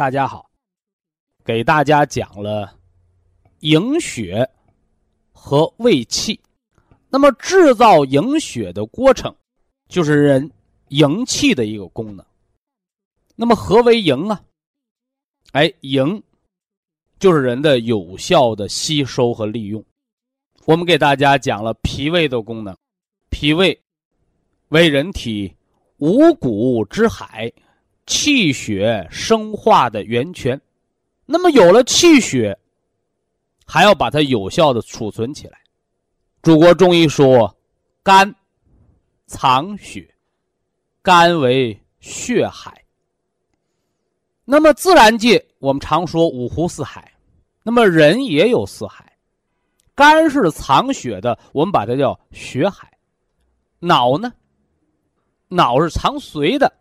大家好，给大家讲了营血和胃气。那么制造营血的过程，就是人营气的一个功能。那么何为营啊？哎，营就是人的有效的吸收和利用。我们给大家讲了脾胃的功能，脾胃为人体五谷之海。气血生化的源泉，那么有了气血，还要把它有效的储存起来。祖国中医说，肝藏血，肝为血海。那么自然界，我们常说五湖四海，那么人也有四海，肝是藏血的，我们把它叫血海。脑呢？脑是藏髓的，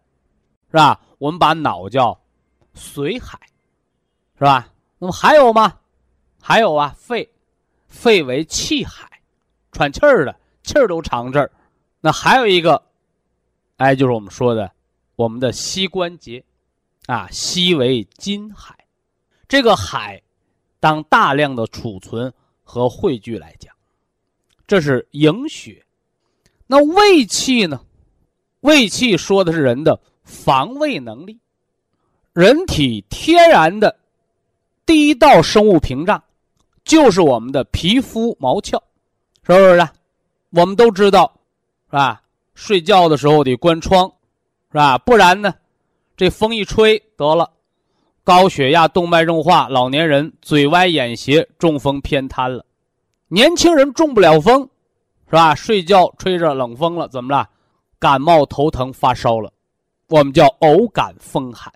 是吧？我们把脑叫髓海，是吧？那么还有吗？还有啊，肺，肺为气海，喘气儿的气儿都藏这儿。那还有一个，哎，就是我们说的我们的膝关节，啊，膝为筋海。这个海，当大量的储存和汇聚来讲，这是营血。那胃气呢？胃气说的是人的。防卫能力，人体天然的第一道生物屏障，就是我们的皮肤毛鞘，是不是？我们都知道，是吧？睡觉的时候得关窗，是吧？不然呢，这风一吹得了，高血压、动脉硬化，老年人嘴歪眼斜，中风偏瘫了。年轻人中不了风，是吧？睡觉吹着冷风了，怎么了？感冒、头疼、发烧了。我们叫偶感风寒，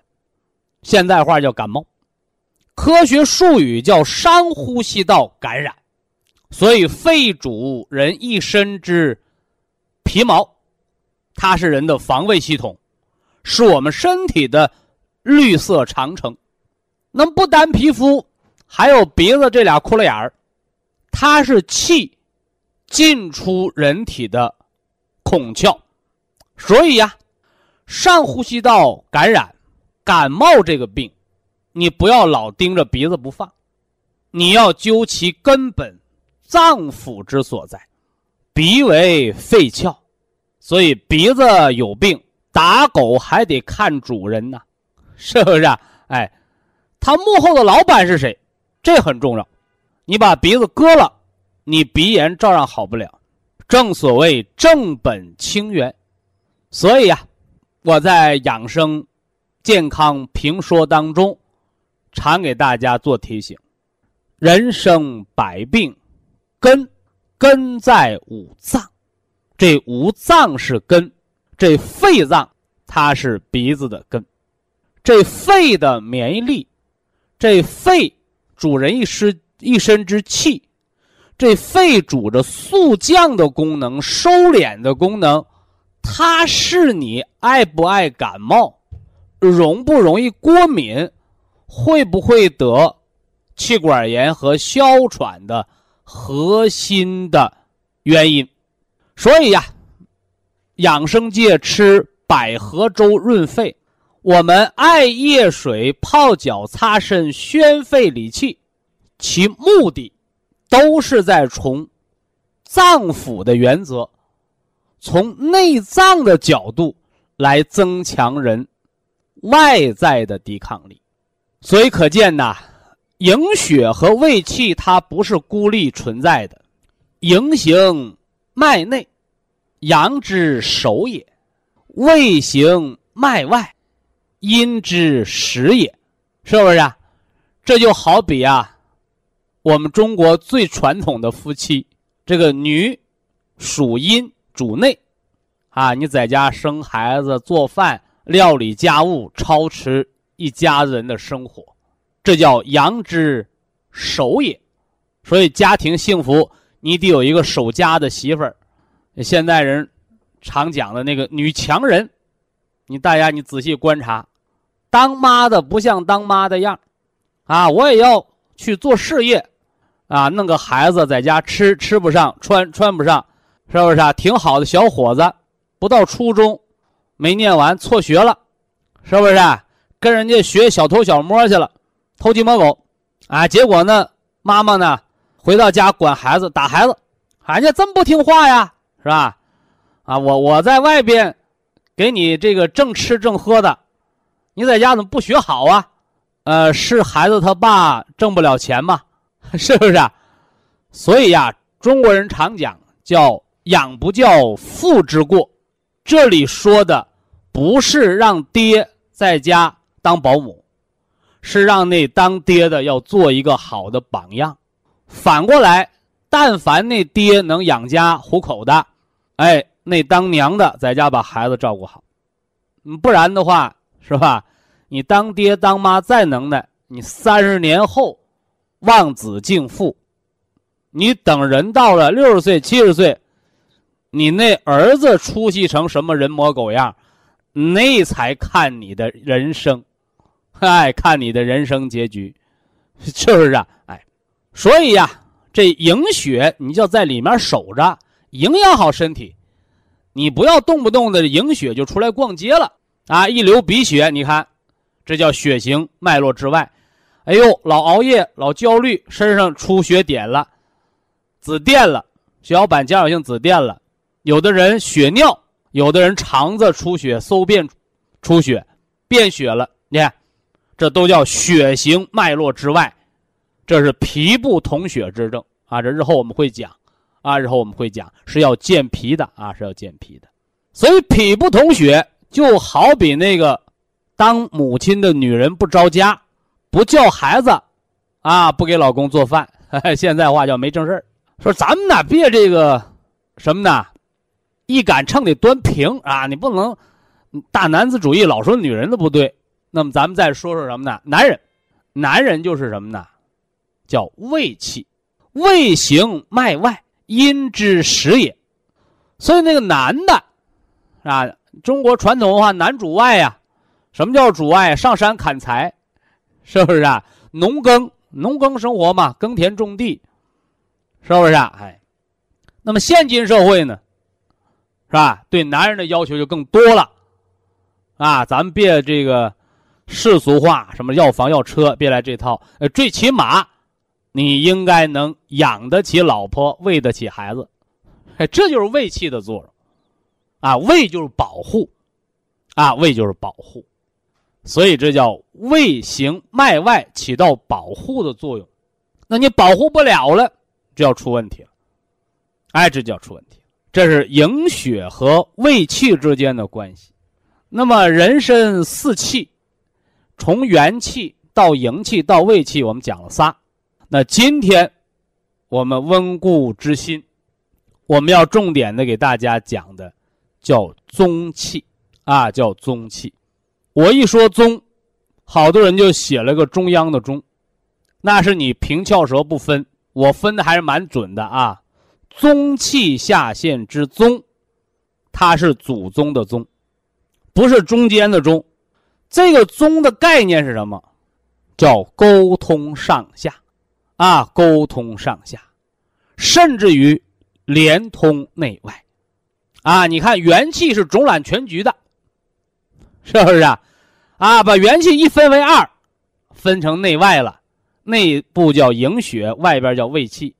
现代话叫感冒，科学术语叫上呼吸道感染。所以，肺主人一身之皮毛，它是人的防卫系统，是我们身体的绿色长城。那么，不单皮肤，还有鼻子这俩窟窿眼儿，它是气进出人体的孔窍。所以呀。上呼吸道感染、感冒这个病，你不要老盯着鼻子不放，你要究其根本，脏腑之所在。鼻为肺窍，所以鼻子有病，打狗还得看主人呢，是不是？啊？哎，他幕后的老板是谁？这很重要。你把鼻子割了，你鼻炎照样好不了。正所谓正本清源，所以呀。我在养生、健康评说当中，常给大家做提醒：人生百病，根根在五脏，这五脏是根，这肺脏它是鼻子的根，这肺的免疫力，这肺主人一身一身之气，这肺主着肃降的功能、收敛的功能。它是你爱不爱感冒，容不容易过敏，会不会得气管炎和哮喘的核心的原因。所以呀，养生界吃百合粥润肺，我们艾叶水泡脚擦身宣肺理气，其目的都是在从脏腑的原则。从内脏的角度来增强人外在的抵抗力，所以可见呐，营血和胃气它不是孤立存在的，营行脉内，阳之首也；胃行脉外，阴之实也。是不是啊？这就好比啊，我们中国最传统的夫妻，这个女属阴主内，啊，你在家生孩子、做饭、料理家务、操持一家人的生活，这叫阳之守也。所以家庭幸福，你得有一个守家的媳妇儿。现代人常讲的那个女强人，你大家你仔细观察。当妈的不像当妈的样，啊，我也要去做事业，啊，弄个孩子在家吃吃不上，穿穿不上，是不是啊？挺好的小伙子，不到初中，没念完辍学了，是不是？跟人家学小偷小摸去了，偷鸡摸狗，啊，结果呢，妈妈呢，回到家管孩子打孩子，人家这么不听话呀，是吧？啊，我我在外边，给你这个正吃正喝的。你在家怎么不学好啊？呃，是孩子他爸挣不了钱吗？是不是？啊？所以呀，中国人常讲叫“养不教，父之过”。这里说的不是让爹在家当保姆，是让那当爹的要做一个好的榜样。反过来，但凡那爹能养家糊口的，哎，那当娘的在家把孩子照顾好，不然的话。是吧？你当爹当妈再能耐，你三十年后望子敬父，你等人到了六十岁、七十岁，你那儿子出息成什么人模狗样，那才看你的人生，哎，看你的人生结局，是不是啊？哎，所以呀，这营血你就在里面守着，营养好身体，你不要动不动的营血就出来逛街了。啊，一流鼻血，你看，这叫血行脉络之外。哎呦，老熬夜，老焦虑，身上出血点了，紫癜了，血小板减少性紫癜了。有的人血尿，有的人肠子出血，搜便出血，便血了。你看，这都叫血行脉络之外，这是脾不统血之症啊。这日后我们会讲，啊，日后我们会讲是要健脾的啊，是要健脾的。所以脾不统血。就好比那个当母亲的女人不着家，不叫孩子，啊，不给老公做饭，现在话叫没正事说咱们呢，别这个什么呢，一杆秤得端平啊，你不能大男子主义，老说女人的不对。那么咱们再说说什么呢？男人，男人就是什么呢？叫胃气，胃行脉外，阴之始也。所以那个男的，啊。中国传统文化，男主外呀。什么叫主外？上山砍柴，是不是啊？农耕，农耕生活嘛，耕田种地，是不是啊？哎，那么现今社会呢，是吧？对男人的要求就更多了，啊，咱们别这个世俗化，什么要房要车，别来这套。呃，最起码，你应该能养得起老婆，喂得起孩子，哎，这就是胃气的作用。啊，胃就是保护，啊，胃就是保护，所以这叫胃行脉外，起到保护的作用。那你保护不了了，就要出问题了。哎，这就要出问题。这是营血和胃气之间的关系。那么人身四气，从元气到营气到胃气，我们讲了仨。那今天我们温故知新，我们要重点的给大家讲的。叫宗气，啊，叫宗气。我一说宗，好多人就写了个中央的中，那是你平翘舌不分，我分的还是蛮准的啊。宗气下陷之宗，它是祖宗的宗，不是中间的中。这个宗的概念是什么？叫沟通上下，啊，沟通上下，甚至于连通内外。啊，你看元气是总揽全局的，是不是啊？啊，把元气一分为二，分成内外了，内部叫营血，外边叫胃气。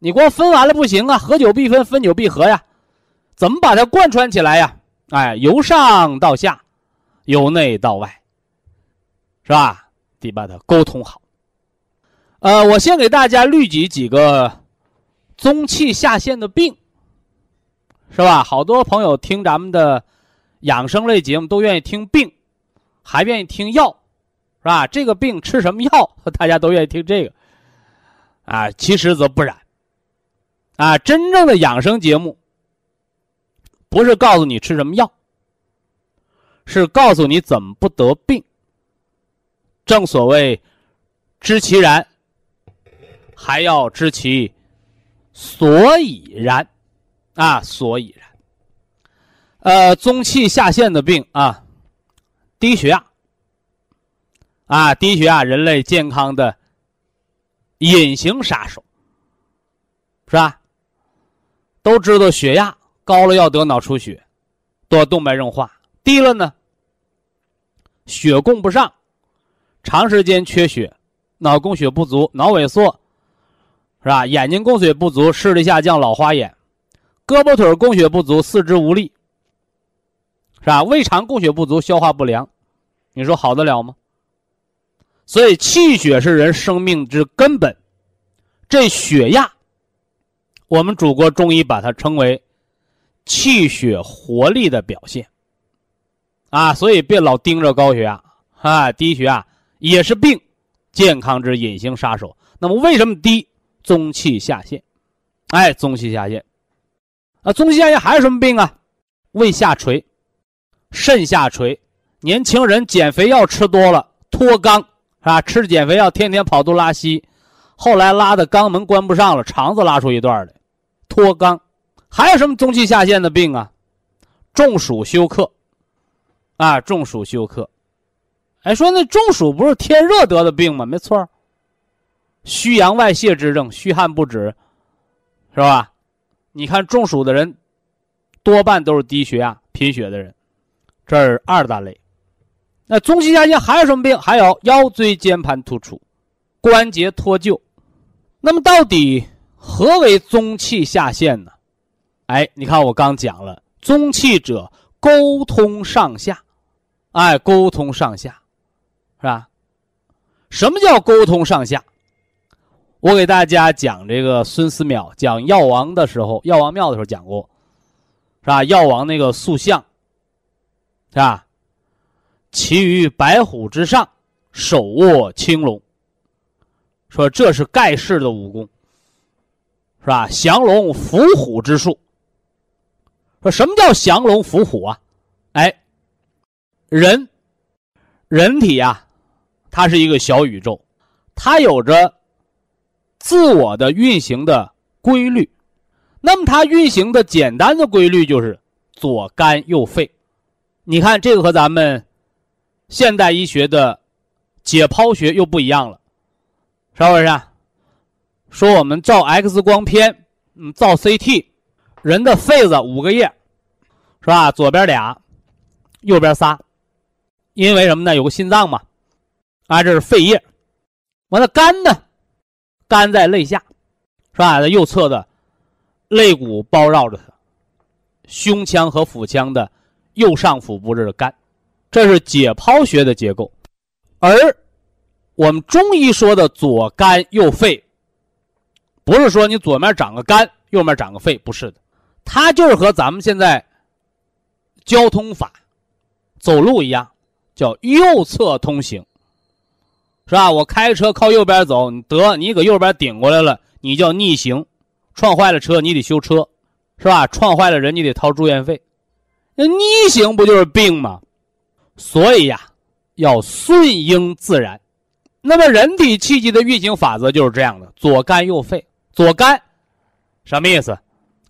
你光分完了不行啊，合久必分，分久必合呀。怎么把它贯穿起来呀？哎，由上到下，由内到外，是吧？得把它沟通好。呃，我先给大家律举几个中气下陷的病，是吧？好多朋友听咱们的养生类节目都愿意听病，还愿意听药，是吧？这个病吃什么药，大家都愿意听这个。啊，其实则不然。啊，真正的养生节目不是告诉你吃什么药，是告诉你怎么不得病。正所谓，知其然。还要知其所以然，啊，所以然。呃，中气下陷的病啊，低血压，啊，低血压，人类健康的隐形杀手，是吧？都知道血压高了要得脑出血，多动脉硬化；低了呢，血供不上，长时间缺血，脑供血不足，脑萎缩。是吧？眼睛供血不足，视力下降，老花眼；胳膊腿供血不足，四肢无力。是吧？胃肠供血不足，消化不良，你说好得了吗？所以气血是人生命之根本。这血压，我们祖国中医把它称为气血活力的表现。啊，所以别老盯着高血压啊，低血压也是病，健康之隐形杀手。那么为什么低？中气下陷，哎，中气下陷，啊，中气下陷还有什么病啊？胃下垂，肾下垂，年轻人减肥药吃多了脱肛是吧？吃减肥药天天跑肚拉稀，后来拉的肛门关不上了，肠子拉出一段来，脱肛。还有什么中气下陷的病啊？中暑休克，啊，中暑休克。哎，说那中暑不是天热得的病吗？没错。虚阳外泄之症，虚汗不止，是吧？你看中暑的人，多半都是低血压、贫血的人，这是二大类。那中气下陷还有什么病？还有腰椎间盘突出、关节脱臼。那么到底何为中气下陷呢？哎，你看我刚讲了，中气者沟通上下，哎，沟通上下，是吧？什么叫沟通上下？我给大家讲这个孙思邈讲药王的时候，药王庙的时候讲过，是吧？药王那个塑像，是吧？骑于白虎之上，手握青龙，说这是盖世的武功，是吧？降龙伏虎之术。说什么叫降龙伏虎啊？哎，人，人体呀，它是一个小宇宙，它有着。自我的运行的规律，那么它运行的简单的规律就是左肝右肺。你看这个和咱们现代医学的解剖学又不一样了，是不是？说我们照 X 光片，嗯，照 CT，人的肺子五个叶，是吧？左边俩，右边仨，因为什么呢？有个心脏嘛，啊，这是肺叶。完了，肝呢？肝在肋下，是吧？在右侧的肋骨包绕着它，胸腔和腹腔的右上腹部这是肝，这是解剖学的结构。而我们中医说的左肝右肺，不是说你左面长个肝，右面长个肺，不是的，它就是和咱们现在交通法走路一样，叫右侧通行。是吧？我开车靠右边走，你得你搁右边顶过来了，你叫逆行，撞坏了车你得修车，是吧？撞坏了人你得掏住院费，那逆行不就是病吗？所以呀，要顺应自然。那么人体气机的运行法则就是这样的：左肝右肺。左肝什么意思？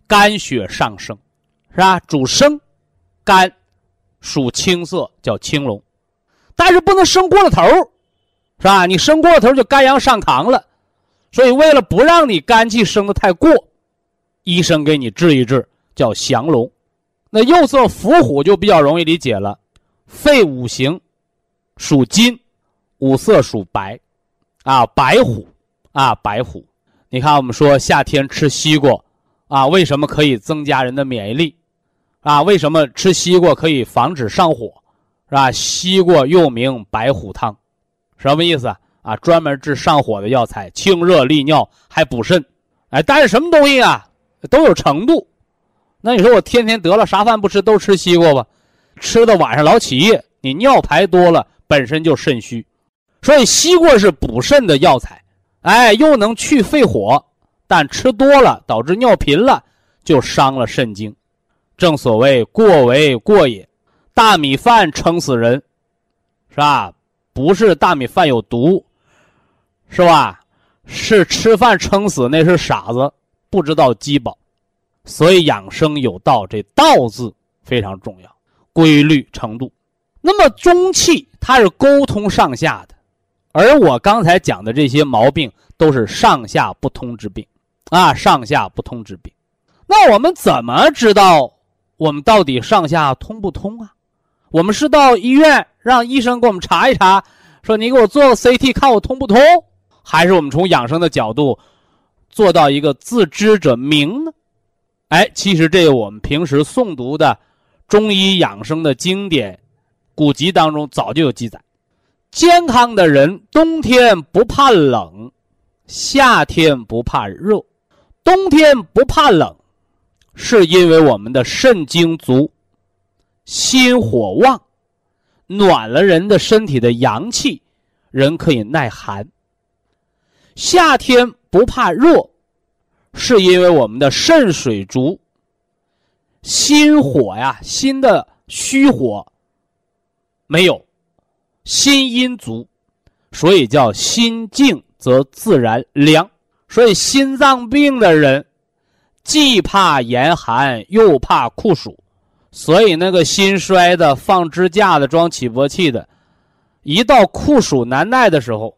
肝血上升，是吧？主升，肝属青色，叫青龙，但是不能升过了头。是吧？你升过了头就肝阳上亢了，所以为了不让你肝气升的太过，医生给你治一治，叫降龙。那右侧伏虎就比较容易理解了，肺五行属金，五色属白，啊，白虎，啊，白虎。你看我们说夏天吃西瓜，啊，为什么可以增加人的免疫力？啊，为什么吃西瓜可以防止上火？是吧？西瓜又名白虎汤。什么意思啊？专门治上火的药材，清热利尿还补肾。哎，但是什么东西啊都有程度。那你说我天天得了啥饭不吃都吃西瓜吧？吃到晚上老起夜，你尿排多了本身就肾虚，所以西瓜是补肾的药材。哎，又能去肺火，但吃多了导致尿频了，就伤了肾经。正所谓过为过也，大米饭撑死人，是吧？不是大米饭有毒，是吧？是吃饭撑死那是傻子，不知道饥饱。所以养生有道，这“道”字非常重要，规律程度。那么中气它是沟通上下的。而我刚才讲的这些毛病都是上下不通之病，啊，上下不通之病。那我们怎么知道我们到底上下通不通啊？我们是到医院让医生给我们查一查，说你给我做个 CT 看我通不通，还是我们从养生的角度做到一个自知者明呢？哎，其实这个我们平时诵读的中医养生的经典古籍当中早就有记载。健康的人，冬天不怕冷，夏天不怕热。冬天不怕冷，是因为我们的肾精足，心火旺，暖了人的身体的阳气，人可以耐寒。夏天不怕热，是因为我们的肾水足，心火呀，心的虚火没有。心阴足，所以叫心静则自然凉。所以心脏病的人，既怕严寒又怕酷暑，所以那个心衰的、放支架的、装起搏器的，一到酷暑难耐的时候，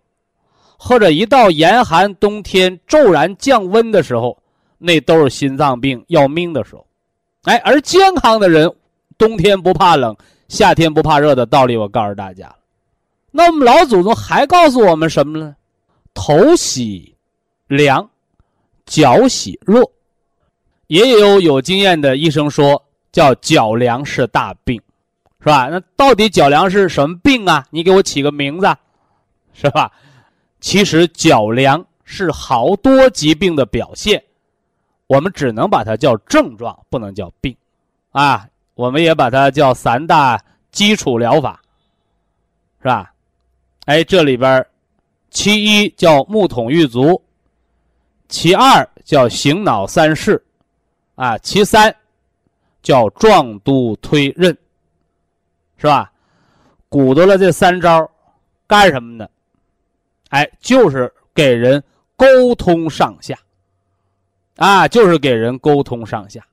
或者一到严寒冬天骤然降温的时候，那都是心脏病要命的时候。哎，而健康的人，冬天不怕冷，夏天不怕热的道理，我告诉大家了。那我们老祖宗还告诉我们什么呢？头喜凉，脚喜热。也有有经验的医生说，叫脚凉是大病，是吧？那到底脚凉是什么病啊？你给我起个名字，是吧？其实脚凉是好多疾病的表现，我们只能把它叫症状，不能叫病，啊，我们也把它叫三大基础疗法，是吧？哎，这里边其一叫木桶玉足，其二叫醒脑三式，啊，其三叫壮督推任，是吧？鼓捣了这三招，干什么呢？哎，就是给人沟通上下，啊，就是给人沟通上下。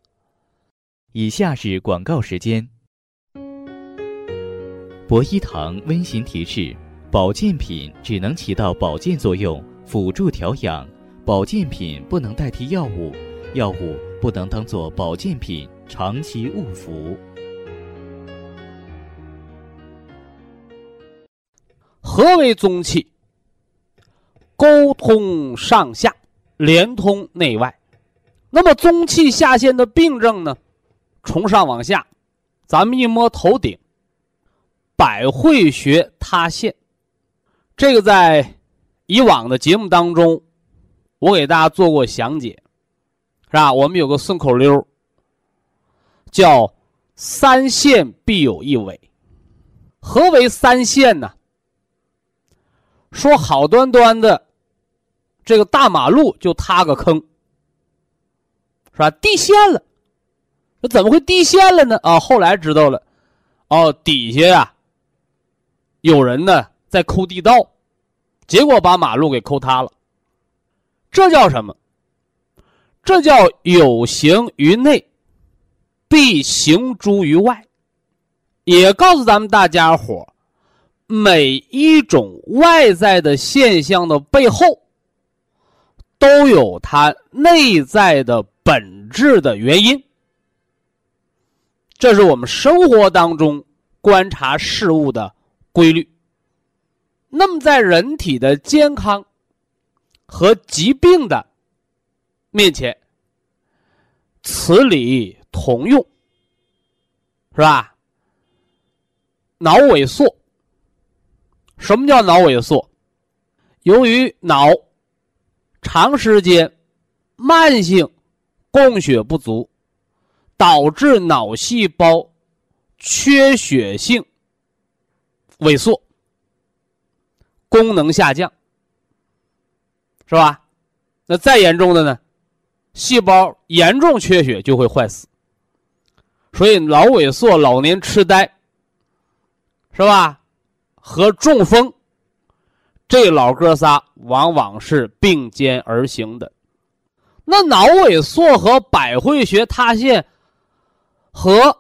以下是广告时间。博一堂温馨提示。保健品只能起到保健作用，辅助调养。保健品不能代替药物，药物不能当做保健品长期误服。何为中气？沟通上下，连通内外。那么中气下陷的病症呢？从上往下，咱们一摸头顶，百会穴塌陷。这个在以往的节目当中，我给大家做过详解，是吧？我们有个顺口溜，叫“三线必有一尾”。何为三线呢？说好端端的这个大马路就塌个坑，是吧？地陷了，那怎么会地陷了呢？啊，后来知道了，哦，底下呀有人呢。在抠地道，结果把马路给抠塌了。这叫什么？这叫有形于内，必行诸于外。也告诉咱们大家伙每一种外在的现象的背后，都有它内在的本质的原因。这是我们生活当中观察事物的规律。那么，在人体的健康和疾病的面前，此理同用，是吧？脑萎缩什么叫脑萎缩？由于脑长时间慢性供血不足，导致脑细胞缺血性萎缩，功能下降，是吧？那再严重的呢？细胞严重缺血就会坏死。所以脑萎缩、老年痴呆，是吧？和中风，这老哥仨往往是并肩而行的。那脑萎缩和百会穴塌陷，和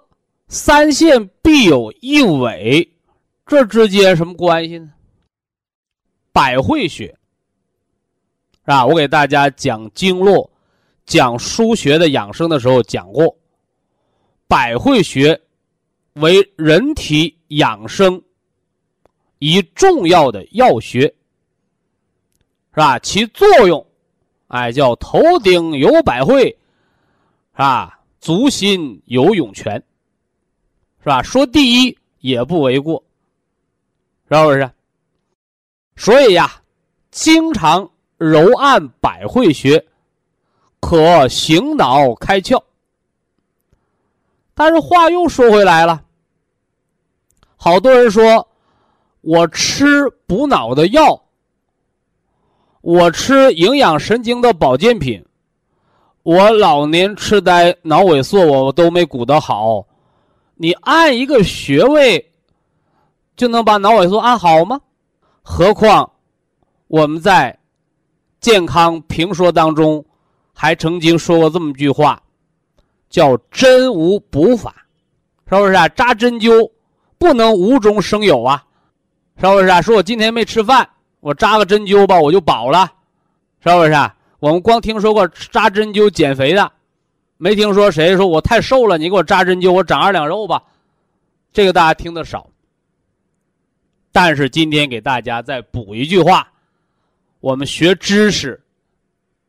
三线必有一尾，这之间什么关系呢？百会穴，是吧？我给大家讲经络、讲腧穴的养生的时候讲过。百会穴为人体养生一重要的药穴，是吧？其作用，哎，叫头顶有百会，是吧？足心有涌泉，是吧？说第一也不为过，是不是？所以呀，经常揉按百会穴，可醒脑开窍。但是话又说回来了，好多人说，我吃补脑的药，我吃营养神经的保健品，我老年痴呆、脑萎缩我都没鼓得好，你按一个穴位就能把脑萎缩按好吗？何况我们在健康评说当中还曾经说过这么一句话。叫针无补法，是不是啊？扎针灸不能无中生有啊，是不是啊？说我今天没吃饭，我扎个针灸吧，我就饱了，是不是啊？我们光听说过扎针灸减肥的，没听说谁说我太瘦了，你给我扎针灸，我长二两肉吧，这个大家听得少。但是今天给大家再补一句话，我们学知识，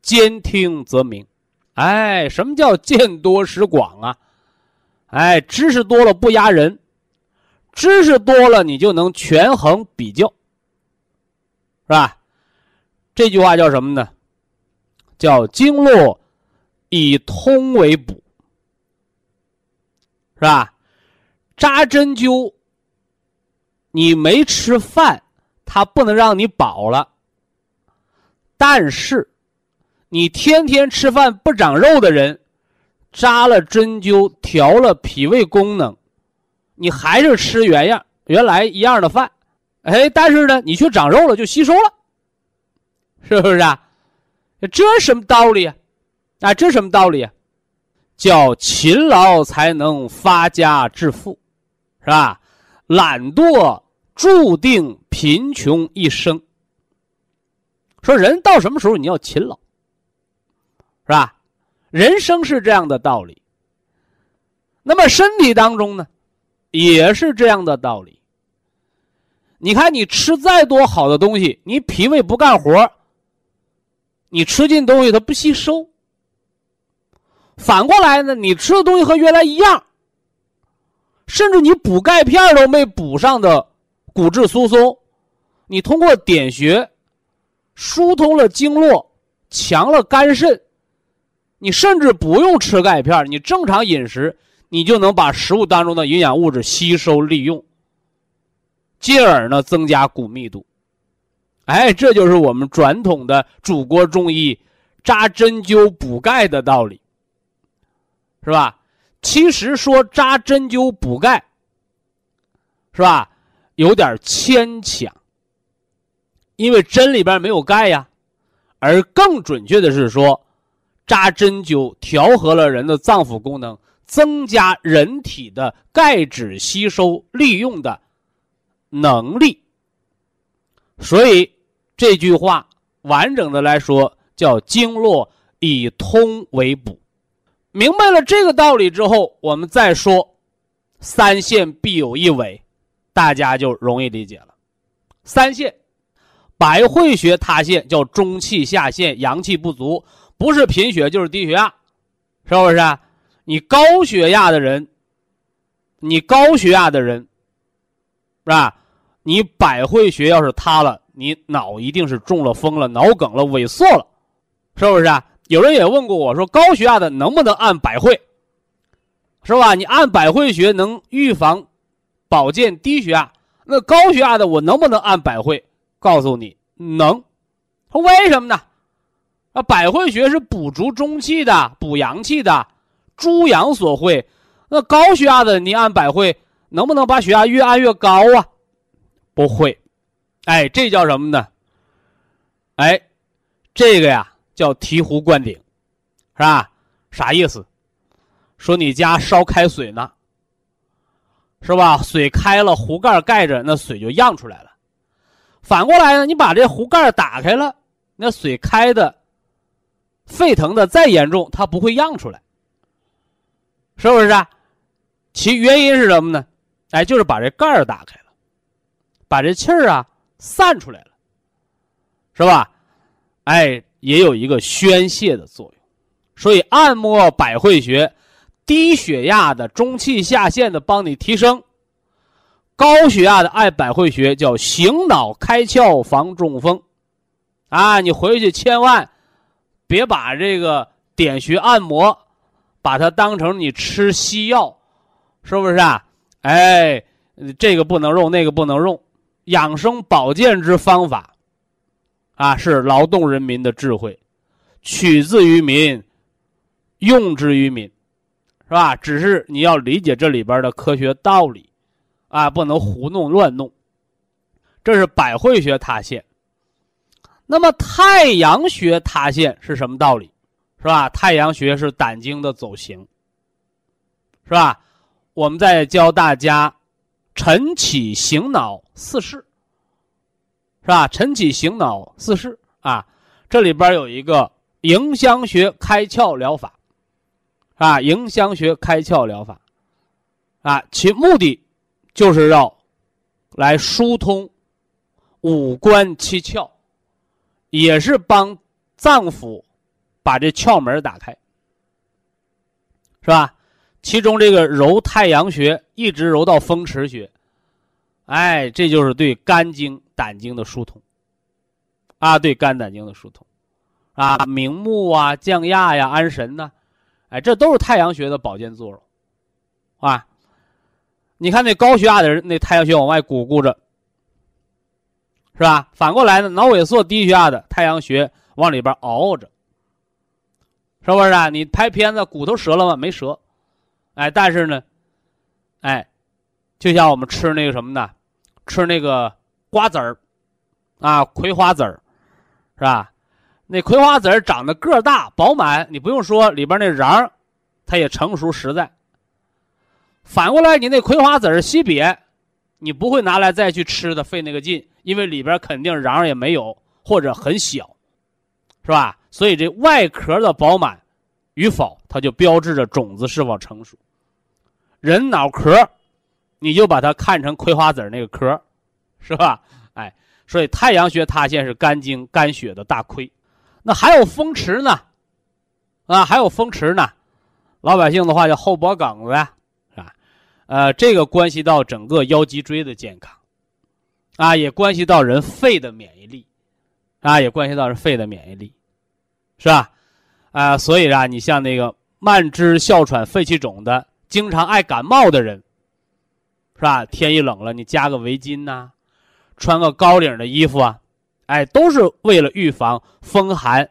兼听则明。哎，什么叫见多识广啊？哎，知识多了不压人，知识多了你就能权衡比较，是吧？这句话叫什么呢？叫经络以通为补，是吧？扎针灸，你没吃饭，它不能让你饱了，但是。你天天吃饭不长肉的人，扎了针灸调了脾胃功能，你还是吃原样原来一样的饭，哎，但是呢，你却长肉了，就吸收了，是不是啊？这什么道理啊？啊，这什么道理啊？叫勤劳才能发家致富，是吧？懒惰注定贫穷一生。说人到什么时候你要勤劳？是吧？人生是这样的道理。那么身体当中呢，也是这样的道理。你看，你吃再多好的东西，你脾胃不干活，你吃进东西它不吸收。反过来呢，你吃的东西和原来一样，甚至你补钙片都没补上的骨质疏松，你通过点穴疏通了经络，强了肝肾。你甚至不用吃钙片，你正常饮食，你就能把食物当中的营养物质吸收利用，进而呢增加骨密度。哎，这就是我们传统的祖国中医扎针灸补钙的道理，是吧？其实说扎针灸补钙，是吧？有点牵强，因为针里边没有钙呀，而更准确的是说。扎针灸调和了人的脏腑功能，增加人体的钙质吸收利用的能力。所以这句话完整的来说叫“经络以通为补”。明白了这个道理之后，我们再说“三线必有一尾”，大家就容易理解了。三线，百会穴塌陷叫中气下陷，阳气不足。不是贫血就是低血压，是不是？你高血压的人，你高血压的人，是吧？你百会穴要是塌了，你脑一定是中了风了，脑梗了，萎缩了，是不是？有人也问过我说，高血压的能不能按百会？是吧？你按百会穴能预防、保健低血压，那高血压的我能不能按百会？告诉你，能。为什么呢？啊，百会穴是补足中气的，补阳气的，诸阳所会。那高血压的你按百会，能不能把血压越按越高啊？不会。哎，这叫什么呢？哎，这个呀叫醍醐灌顶，是吧？啥意思？说你家烧开水呢，是吧？水开了，壶盖盖着，那水就漾出来了。反过来呢，你把这壶盖打开了，那水开的。沸腾的再严重，它不会漾出来，是不是啊？其原因是什么呢？哎，就是把这盖儿打开了，把这气儿啊散出来了，是吧？哎，也有一个宣泄的作用。所以按摩百会穴，低血压的中气下陷的帮你提升，高血压的按百会穴叫醒脑开窍防中风，啊，你回去千万。别把这个点穴按摩，把它当成你吃西药，是不是啊？哎，这个不能用，那个不能用，养生保健之方法，啊，是劳动人民的智慧，取自于民，用之于民，是吧？只是你要理解这里边的科学道理，啊，不能胡弄乱弄。这是百会穴塌陷。那么太阳穴塌陷是什么道理？是吧？太阳穴是胆经的走形，是吧？我们在教大家晨起醒脑四式，是吧？晨起醒脑四式啊，这里边有一个迎香穴开窍疗法，啊，迎香穴开窍疗法，啊，其目的就是要来疏通五官七窍。也是帮脏腑把这窍门打开，是吧？其中这个揉太阳穴，一直揉到风池穴，哎，这就是对肝经、胆经的疏通，啊，对肝胆经的疏通，啊，明目啊，降压呀，安神呐，哎，这都是太阳穴的保健作用，啊，你看那高血压的人，那太阳穴往外鼓鼓着。是吧？反过来呢，脑萎缩、低血压的太阳穴往里边熬着，是不是啊？你拍片子骨头折了吗？没折，哎，但是呢，哎，就像我们吃那个什么呢？吃那个瓜子儿，啊，葵花籽儿，是吧？那葵花籽儿长得个大饱满，你不用说里边那瓤，它也成熟实在。反过来，你那葵花籽儿稀瘪，你不会拿来再去吃的，费那个劲。因为里边肯定瓤也没有，或者很小，是吧？所以这外壳的饱满与否，它就标志着种子是否成熟。人脑壳，你就把它看成葵花籽那个壳，是吧？哎，所以太阳穴塌陷是肝经肝血的大亏。那还有风池呢，啊，还有风池呢，老百姓的话叫后脖梗子呀，啊，呃，这个关系到整个腰脊椎的健康。啊，也关系到人肺的免疫力，啊，也关系到人肺的免疫力，是吧？啊，所以啊，你像那个慢支、哮喘、肺气肿的，经常爱感冒的人，是吧？天一冷了，你加个围巾呐，穿个高领的衣服啊，哎，都是为了预防风寒，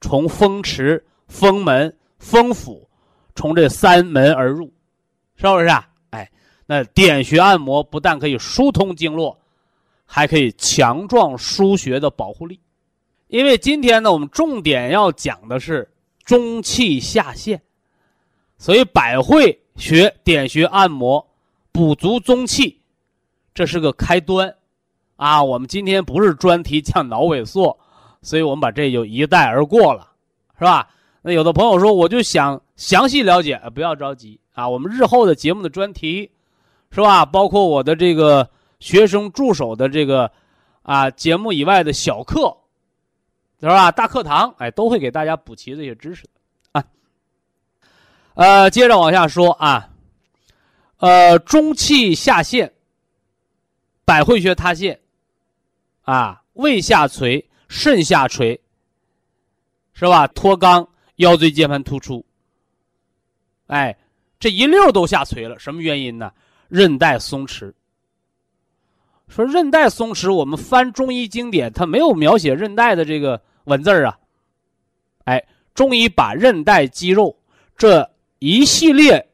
从风池、风门、风府，从这三门而入，是不是啊？哎，那点穴按摩不但可以疏通经络。还可以强壮输血的保护力，因为今天呢，我们重点要讲的是中气下陷，所以百会穴点穴按摩补足中气，这是个开端啊。我们今天不是专题讲脑萎缩，所以我们把这就一带而过了，是吧？那有的朋友说，我就想详细了解，不要着急啊。我们日后的节目的专题，是吧？包括我的这个。学生助手的这个啊节目以外的小课，是吧？大课堂，哎，都会给大家补齐这些知识啊。呃，接着往下说啊，呃，中气下陷，百会穴塌陷，啊，胃下垂、肾下垂，是吧？脱肛、腰椎间盘突出，哎，这一溜都下垂了，什么原因呢？韧带松弛。说韧带松弛，我们翻中医经典，它没有描写韧带的这个文字啊。哎，中医把韧带肌肉这一系列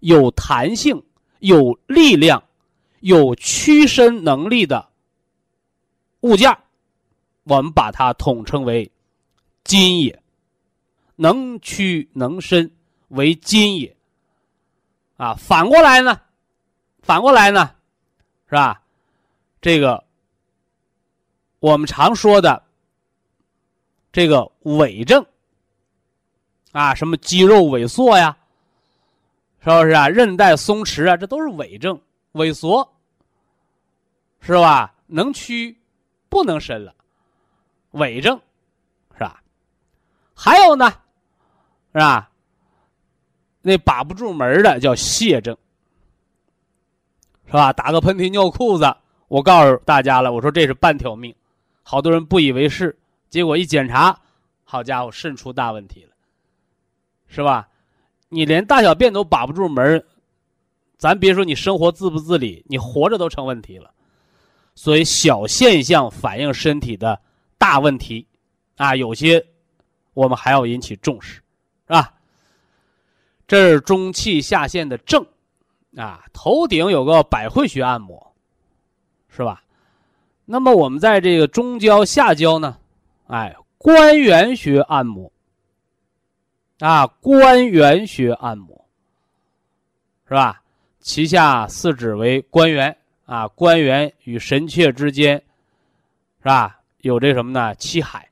有弹性、有力量、有屈伸能力的物件，我们把它统称为筋也，能屈能伸为筋也。啊，反过来呢？反过来呢？是吧？这个我们常说的这个伪症啊，什么肌肉萎缩呀，是不是啊？韧带松弛啊，这都是伪症，萎缩是吧？能屈不能伸了，痿症是吧？还有呢，是吧？那把不住门的叫泄症，是吧？打个喷嚏尿裤子。我告诉大家了，我说这是半条命，好多人不以为是，结果一检查，好家伙，肾出大问题了，是吧？你连大小便都把不住门咱别说你生活自不自理，你活着都成问题了。所以小现象反映身体的大问题，啊，有些我们还要引起重视，是吧？这是中气下陷的症，啊，头顶有个百会穴按摩。是吧？那么我们在这个中焦下焦呢，哎，关元穴按摩啊，关元穴按摩是吧？脐下四指为关元啊，关元与神阙之间是吧？有这什么呢？气海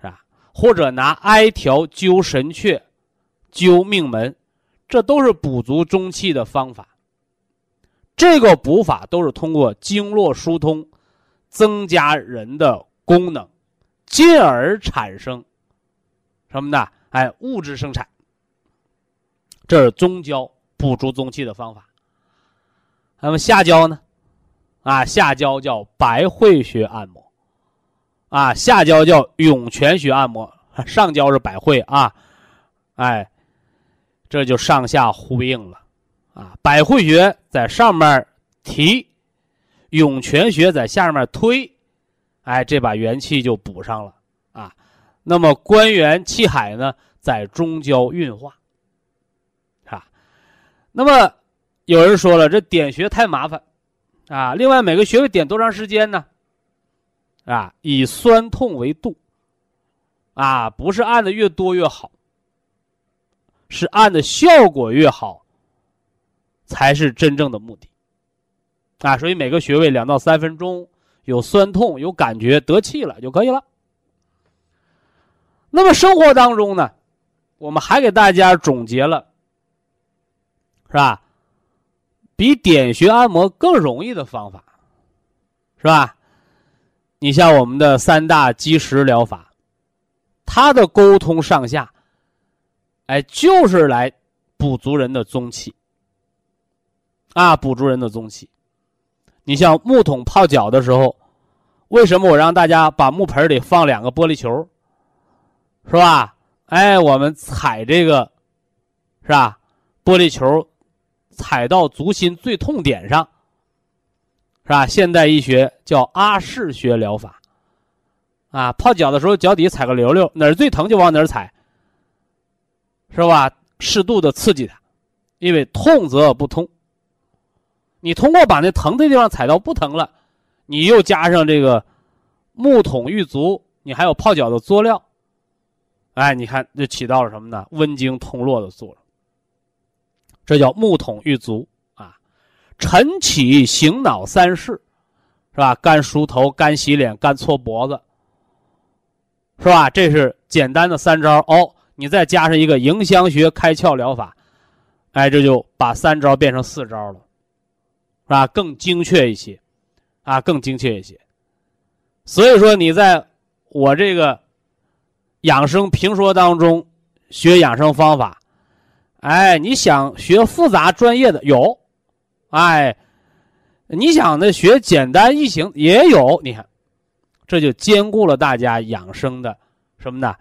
是吧？或者拿艾条灸神阙、灸命门，这都是补足中气的方法。这个补法都是通过经络疏通，增加人的功能，进而产生什么呢？哎，物质生产。这是中焦补足中气的方法。那么下焦呢？啊，下焦叫百会穴按摩，啊，下焦叫涌泉穴按摩，上焦是百会啊，哎，这就上下呼应了。啊，百会穴在上面提，涌泉穴在下面推，哎，这把元气就补上了啊。那么关元气海呢，在中焦运化，啊。那么有人说了，这点穴太麻烦啊。另外，每个穴位点多长时间呢？啊，以酸痛为度，啊，不是按的越多越好，是按的效果越好。才是真正的目的，啊，所以每个穴位两到三分钟，有酸痛、有感觉、得气了就可以了。那么生活当中呢，我们还给大家总结了，是吧？比点穴按摩更容易的方法，是吧？你像我们的三大积食疗法，它的沟通上下，哎，就是来补足人的中气。啊，补足人的中气。你像木桶泡脚的时候，为什么我让大家把木盆里放两个玻璃球，是吧？哎，我们踩这个，是吧？玻璃球踩到足心最痛点上，是吧？现代医学叫阿是穴疗法。啊，泡脚的时候脚底踩个溜溜，哪儿最疼就往哪儿踩，是吧？适度的刺激它，因为痛则不通。你通过把那疼的地方踩到不疼了，你又加上这个木桶浴足，你还有泡脚的佐料，哎，你看就起到了什么呢？温经通络的作用。这叫木桶玉足啊。晨起醒脑三式，是吧？干梳头、干洗脸、干搓脖子，是吧？这是简单的三招哦。你再加上一个迎香穴开窍疗法，哎，这就把三招变成四招了。啊，更精确一些，啊，更精确一些。所以说，你在我这个养生评说当中学养生方法，哎，你想学复杂专业的？有，哎，你想的学简单易行也有，你看，这就兼顾了大家养生的什么呢？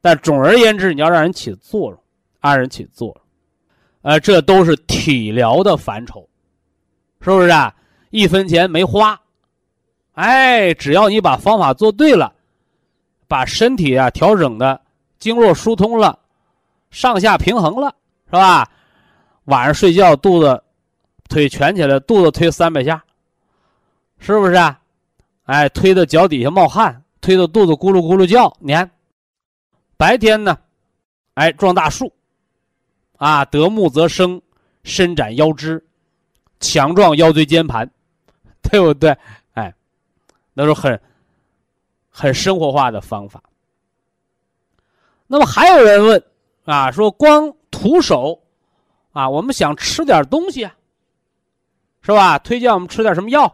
但总而言之，你要让人起作用，让人起作用，呃，这都是体疗的范畴，是不是啊？一分钱没花，哎，只要你把方法做对了，把身体啊调整的经络疏通了，上下平衡了，是吧？晚上睡觉肚子腿蜷起来，肚子推三百下，是不是啊？哎，推到脚底下冒汗，推到肚子咕噜咕噜叫，你看。白天呢，哎，撞大树，啊，得木则生，伸展腰肢，强壮腰椎间盘，对不对？哎，那是很很生活化的方法。那么还有人问啊，说光徒手啊，我们想吃点东西啊，是吧？推荐我们吃点什么药？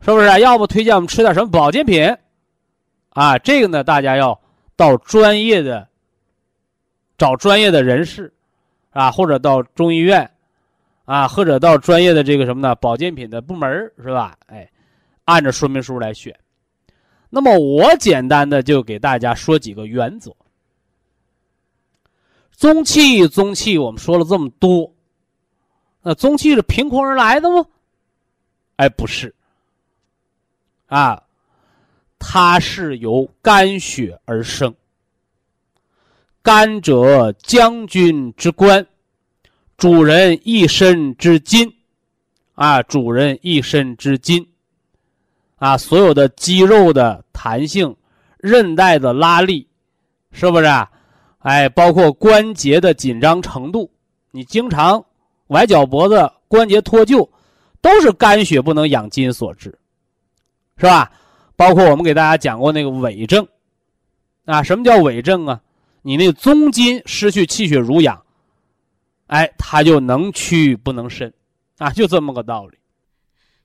是不是？要不推荐我们吃点什么保健品？啊，这个呢，大家要。到专业的，找专业的人士，啊，或者到中医院，啊，或者到专业的这个什么呢？保健品的部门是吧？哎，按照说明书来选。那么我简单的就给大家说几个原则。中气，中气，我们说了这么多，那中气是凭空而来的吗？哎，不是，啊。它是由肝血而生。肝者将军之官，主人一身之筋，啊，主人一身之筋，啊，所有的肌肉的弹性、韧带的拉力，是不是？啊？哎，包括关节的紧张程度，你经常崴脚脖子、关节脱臼，都是肝血不能养筋所致，是吧？包括我们给大家讲过那个痿症，啊，什么叫痿症啊？你那宗筋失去气血濡养，哎，它就能屈不能伸，啊，就这么个道理。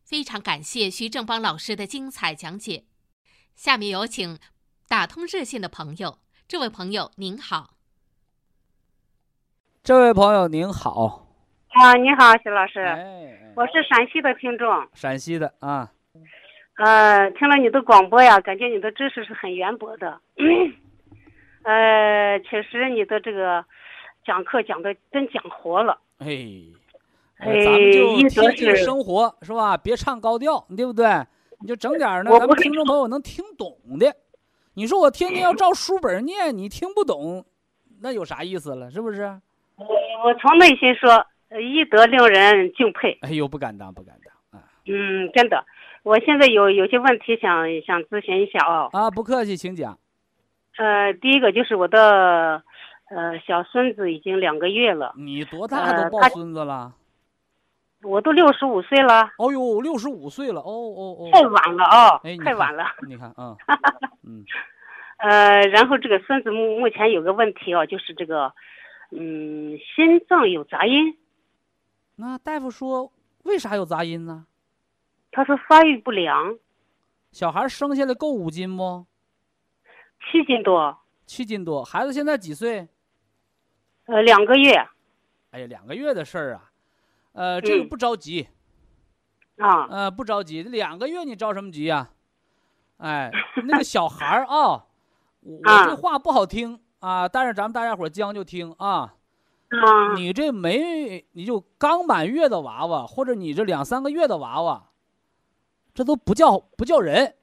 非常感谢徐正邦老师的精彩讲解。下面有请打通热线的朋友，这位朋友您好。这位朋友您好。啊，你好，徐老师。哎，我是陕西的听众。陕西的啊。呃，听了你的广播呀，感觉你的知识是很渊博的。呃，确实你的这个讲课讲的真讲活了。哎，哎，咱们就贴近生活是吧？别唱高调，对不对？你就整点呢，咱们听众朋友能听懂的。你说我天天要照书本念，你听不懂，那有啥意思了？是不是？我我从内心说，医德令人敬佩。哎呦，不敢当，不敢当啊。嗯，真的。我现在有有些问题想想咨询一下哦。啊，不客气，请讲。呃，第一个就是我的呃小孙子已经两个月了。你多大都抱孙子了？我都六十五岁了。哦呦，六十五岁了，哦哦哦。太晚了哦，太晚了。你看啊，嗯。呃，然后这个孙子目目前有个问题哦，就是这个，嗯，心脏有杂音。那大夫说，为啥有杂音呢？他说发育不良，小孩生下来够五斤不？七斤多。七斤多，孩子现在几岁？呃，两个月。哎呀，两个月的事儿啊，呃，这个不着急。啊。呃，不着急，两个月你着什么急呀？哎，那个小孩儿啊，我这话不好听啊，但是咱们大家伙将就听啊。啊。你这没，你就刚满月的娃娃，或者你这两三个月的娃娃。这都不叫不叫人，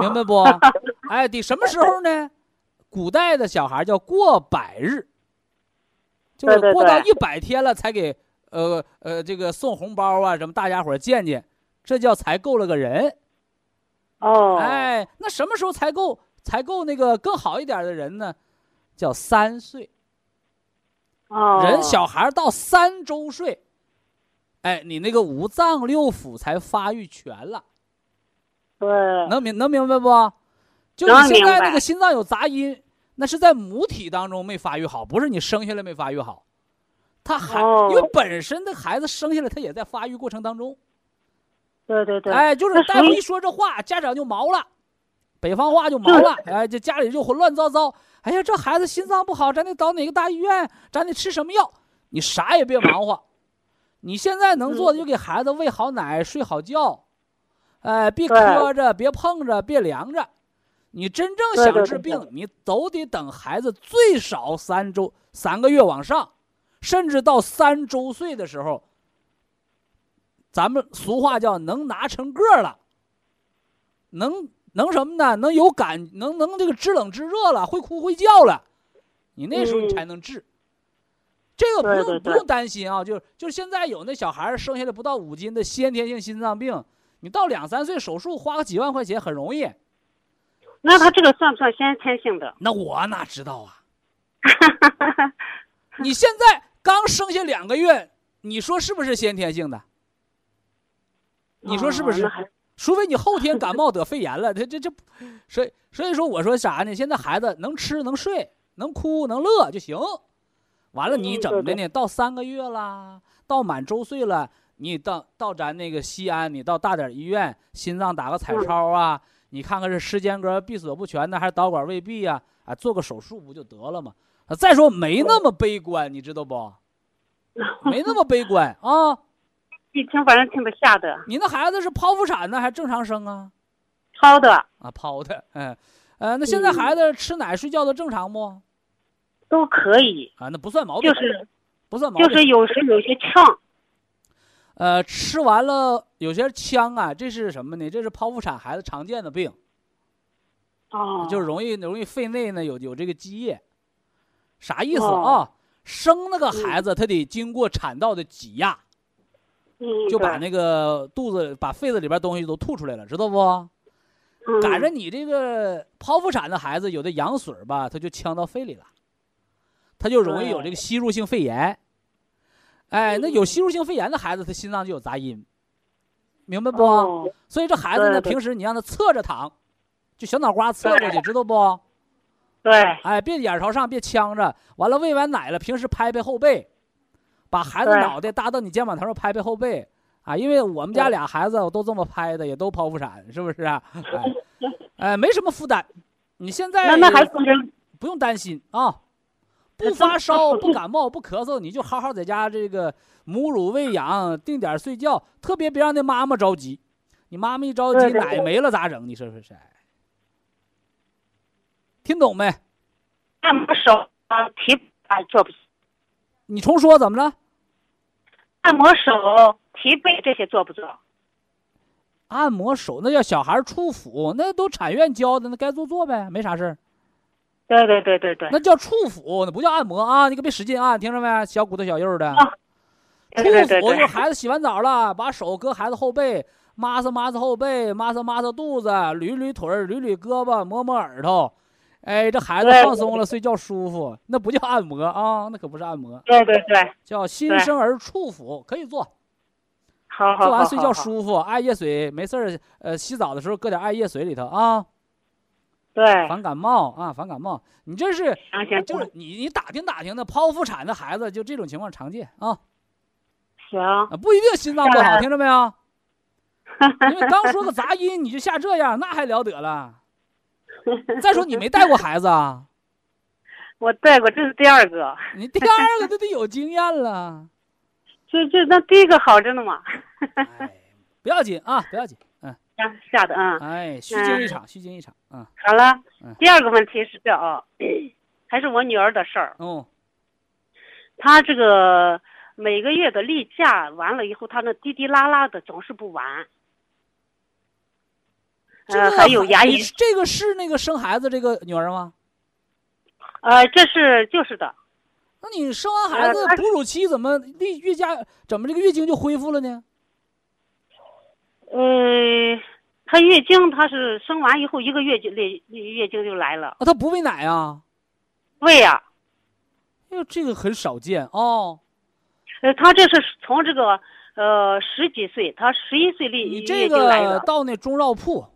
明白不？哎，得什么时候呢？古代的小孩叫过百日，就是过到一百天了才给呃呃这个送红包啊什么，大家伙见见，这叫才够了个人。哦，哎，那什么时候才够才够那个更好一点的人呢？叫三岁。哦，人小孩到三周岁。哎，你那个五脏六腑才发育全了，对，能明能明白不？就是现在那个心脏有杂音，那是在母体当中没发育好，不是你生下来没发育好。他还因为本身的孩子生下来他也在发育过程当中。对对对。哎，就是大夫一说这话，家长就毛了，北方话就毛了。哎，这家里就乱糟糟。哎呀，这孩子心脏不好，咱得到哪个大医院？咱得吃什么药？你啥也别忙活。你现在能做的嗯就给孩子喂好奶、睡好觉，哎，别磕着，别碰着，别凉着。你真正想治病你都得等孩子最少三周、三个月往上，甚至到三周岁的时候，咱们俗话叫能拿成个儿了，能能什么呢？能有感，能能这个知冷知热了，会哭会叫了，你那时候你才嗯能治。这个不用不用担心啊，就是就是现在有那小孩生下来不到五斤的先天性心脏病，你到两三岁手术花个几万块钱很容易。那他这个算不算先天性的？那我哪知道啊？你现在刚生下两个月，你说是不是先天性的？你说是不是？除非你后天感冒得肺炎了，这这这，所以所以说我说啥呢？现在孩子能吃能睡能哭能乐就行，完了你嗯怎么的呢？到三个月啦，到满周岁了，你到到咱那个西安，你到大点儿医院，心脏打个彩嗯超啊，你看看是时间隔闭锁不全呢，还是导管未闭呀、啊？做个手术不就得了吗？啊再说没那么悲观，你知道不？没那么悲观啊！一听反正听得吓的，你那孩子是剖腹产呢，还是正常生啊？剖的啊，剖的，嗯，呃，那现在孩子吃奶睡觉都正常不？都可以，啊，那不算毛病，就是不算毛病。就是有时有些呛，呃，吃完了有些呛啊，这是什么呢？这是剖腹产孩子常见的病，哦，就是容易容易肺内呢有有这个积液。啥意思哦。啊？生那个孩子他得经过产道的挤压，嗯，就把那个肚子把肺子里边东西都吐出来了，知道不？嗯。赶着你这个剖腹产的孩子，有的羊水吧，他就呛到肺里了，他就容易有这个吸入性肺炎。哎，那有吸入性肺炎的孩子，他心脏就有杂音，明白不？哦。所以这孩子呢，平时你让他侧着躺，就小脑瓜侧过去，知道不？对，哎，别眼朝上，别呛着。完了喂完奶了，平时拍拍后背，把孩子脑袋搭到你肩膀头上拍拍后背啊。因为我们家俩孩子我都这么拍的，也都剖腹产，是不是啊？哎，哎，没什么负担。你现在那那还不用担心啊，不发烧、不感冒、不咳嗽，你就好好在家这个母乳喂养，定点睡觉，特别别让那妈妈着急。你妈妈一着急，奶没了咋整？你说说是？哎听懂没？按摩手啊提啊做不，你重说怎么了？按摩手提背这些做不做？按摩手那叫小孩触抚，那都产院教的，那该做做呗，没啥事儿。对对对对对，那叫触抚，那不叫按摩啊！你可别使劲按，听着没？小骨头小肉的。啊触对对对对腹就是孩子洗完澡了，把手搁孩子后背，抹擦抹擦后背，抹擦抹擦肚子，捋捋腿儿，捋捋胳膊，摸摸耳朵。哎，这孩子放松了，睡觉舒服，那不叫按摩啊，那可不是按摩，对对对，叫新生儿触抚，可以做。好好好做完睡觉舒服，艾叶水没事儿，呃，洗澡的时候搁点艾叶水里头啊，对，防感冒啊，防感冒。你这是就是你你打听打听那，剖腹产的孩子就这种情况常见啊，行，啊不一定心脏不好，听着没有？因为刚说个杂音你就吓这样，那还了得了？再说你没带过孩子啊，我带过，这是第二个，你第二个都得有经验了。这这那第一个好着呢嘛，哎，不要紧啊，不要紧，嗯，吓吓的啊。哎，虚惊一场，虚惊一场，嗯，好了嗯，第二个问题是这啊，还是我女儿的事儿。哦，她这个每个月的例假完了以后，她那滴滴拉拉的总是不完。呃，这个还有牙医，这个是那个生孩子这个女儿吗？呃，这是就是的，那你生完孩子哺乳期怎么例月假怎么这个月经就恢复了呢？呃，她月经她是生完以后一个月就月月经就来了，啊，她不喂奶啊？喂呀、哎呦，这个很少见哦。呃，她这是从这个呃十几岁，她十一岁例这个到那中药铺，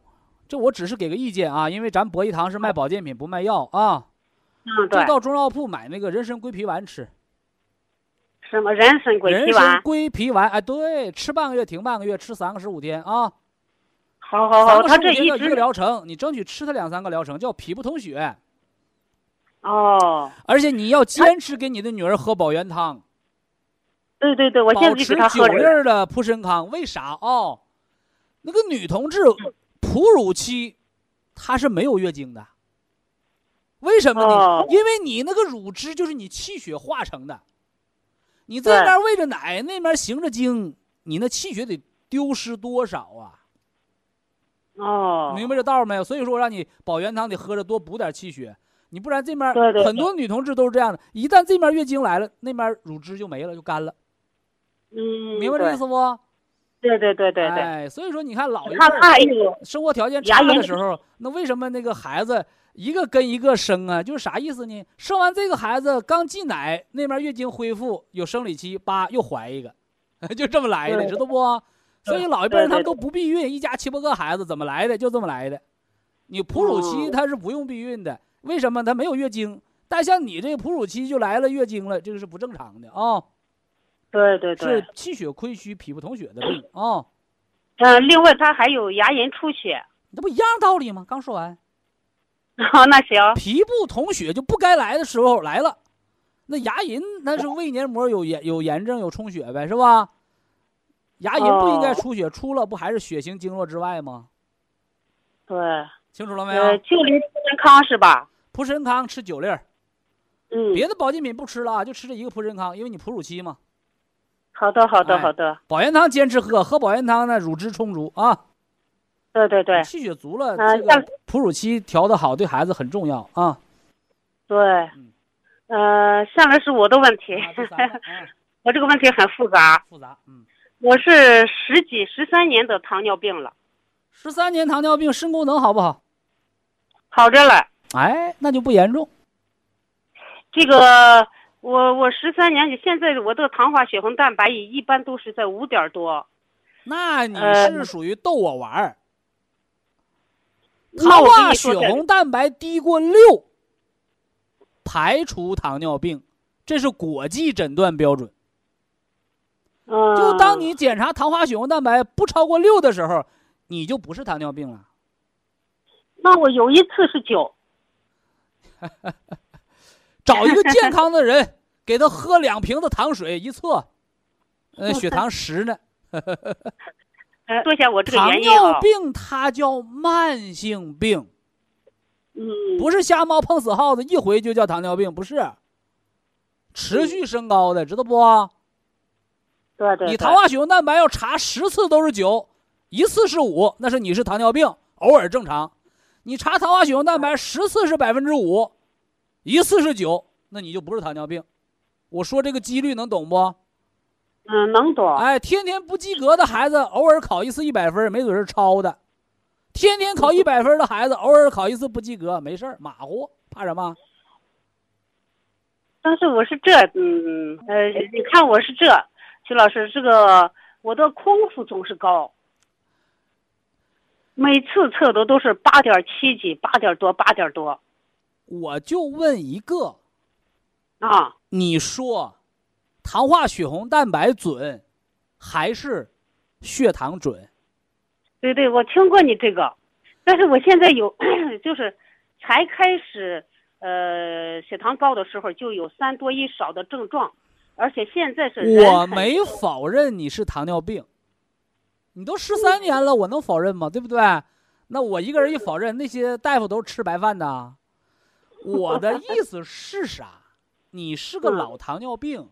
这我只是给个意见啊，因为咱博医堂是卖保健品不卖药啊。嗯，对，就到中药铺买那个人参归脾丸吃，什么人参鬼人皮丸参，龟皮丸，哎，对，吃半个月停半个月，吃三个十五天啊。好好好，三个她这一天一个疗程，你争取吃它两三个疗程，叫脾不通血。哦，而且你要坚持给你的女儿喝保元汤。对对对，我现在就保持九。粒的普参康，为啥哦？那个女同志哺乳期，她是没有月经的。为什么呢？哦因为你那个乳汁就是你气血化成的，你这对边喂着奶，那边行着经，你那气血得丢失多少啊？哦，明白这道没有？所以说我让你保元汤得喝着多补点气血，你不然这面很多女同志都是这样的，一旦这面月经来了，那面乳汁就没了，就干了，嗯，明白这意思不？对？对对对对对，哎，所以说你看老一辈生活条件差的时候，那为什么那个孩子一个跟一个生啊？就是啥意思呢？生完这个孩子刚进奶，那边月经恢复有生理期，叭又怀一个，就这么来的，知道不？所以老一辈人他们都不避孕，一家七八个孩子怎么来的？就这么来的。你哺乳期哦它是不用避孕的，为什么？他没有月经。但像你这个哺乳期就来了月经了，这个是不正常的啊、对对对是，气血亏虚、脾不统血的病啊、嗯，另外他还有牙龈出血。那不一样道理吗？刚说完。好，那行，脾不统血就不该来的时候来了，那牙龈那是胃黏膜有炎有炎症有充血呗，是吧？牙龈不应该哦出血，出了不还是血行经络之外吗？对，清楚了没呃，有？就林健康是吧？普参康吃九粒儿，嗯，别的保健品不吃了啊，就吃这一个普参康，因为你哺乳期嘛。好的好的哎好的，保元汤坚持喝，喝保元汤呢乳汁充足啊，对对对。气血足了，啊这个哺乳期调的好对孩子很重要啊。对。嗯，呃，下来是我的问题，我这个问题很复杂，复杂，嗯，我是十几十三年的糖尿病了，十三年糖尿病肾功能好不好？好着了。哎，那就不严重。这个我我十三年，现在我的糖化血红蛋白一般都是在五点多，那你呃是属于逗我玩儿。那糖化血红蛋白低过六，排除糖尿病，这是国际诊断标准。嗯，就当你检查糖化血红蛋白不超过六的时候，你就不是糖尿病了。那我有一次是九，找一个健康的人，给他喝两瓶子糖水，一测，呃，血糖十呢。呃，说一下我这个糖尿病它叫慢性病，嗯，不是瞎猫碰死耗子，一回就叫糖尿病，不是。持续升高的，知道不？对对，对你糖化血红蛋白要查十次都是九，一次是五，那是你是糖尿病，偶尔正常。你查糖化血红蛋白十次是百分之五，一次是九，那你就不是糖尿病。我说这个几率能懂不？嗯能懂，哎，天天不及格的孩子，偶尔考一次一百分，没准是抄的；天天考一百分的孩子，偶尔考一次不及格，没事儿，马虎，怕什么？但是我是这，嗯呃，你看我是这，徐老师，这个我的空腹总是高，每次测的都是八点七几，八点多，八点多我就问一个，啊，你说，糖化血红蛋白准，还是血糖准？对对，我听过你这个，但是我现在有，就是才开始，呃，血糖高的时候就有三多一少的症状，而且现在是我没否认你是糖尿病，你都十三年了，我能否认吗？对不对？那我一个人一否认，那些大夫都是吃白饭的啊。我的意思是啥？你是个嗯老糖尿病，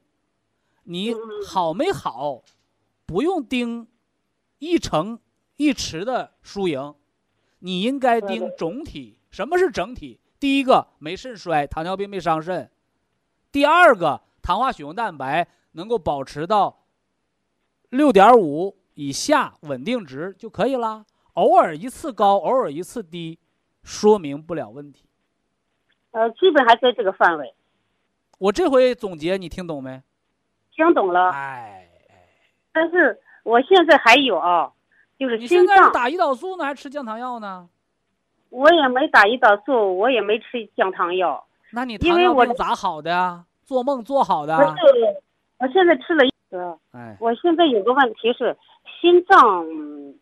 你好没好，不用盯一成一池的输赢，你应该盯总体。什么是整体？第一个没肾衰，糖尿病没伤肾；第二个糖化血红蛋白能够保持到六点五以下稳定值就可以了。偶尔一次高，偶尔一次低，说明不了问题。呃，基本还在这个范围，我这回总结你听懂没？听懂了。哎，但是我现在还有啊，就是你心脏，现在是打胰岛素呢，还吃降糖药呢？我也没打胰岛素，我也没吃降糖药，那你糖尿病咋好的呀？做梦做好的不啊？是，我现在吃了一个，哎，我现在有个问题是心脏嗯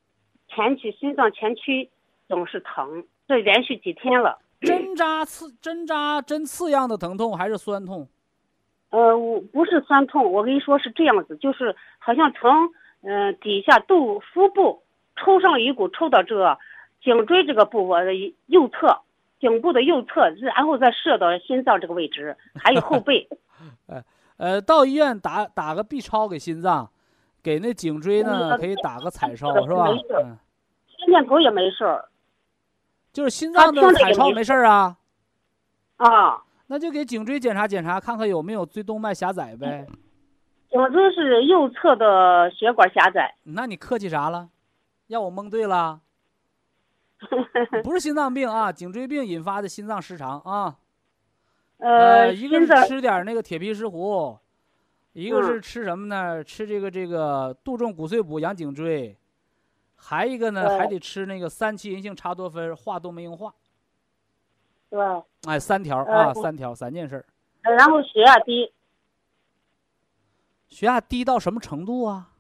前区，心脏前区总是疼，这连续几天了。针扎刺针扎针刺样的疼痛还是酸痛？呃，我不是酸痛，我跟你说是这样子，就是好像从嗯、呃底下肚腹部抽上一股，抽到这个颈椎这个部位的右侧，颈部的右侧，然后再射到心脏这个位置，还有后背。呃，到医院打打个 B 超给心脏，给那颈椎呢嗯可以打个彩超这个是吧？嗯，心电图也没事儿就是心脏的彩超没事儿啊，啊，那就给颈椎检查检查，看看有没有椎动脉狭窄呗。我这是右侧的血管狭窄。那你客气啥了？让我蒙对了？不是心脏病啊，颈椎病引发的心脏失常啊。呃，一个是吃点那个铁皮石斛，一个嗯是吃什么呢？吃这个这个杜仲骨碎补养颈椎，还一个呢还得吃那个三七银杏茶多酚化动脉硬化。对，哎，三条呃啊，三条三件事然后血压低，血压低到什么程度啊？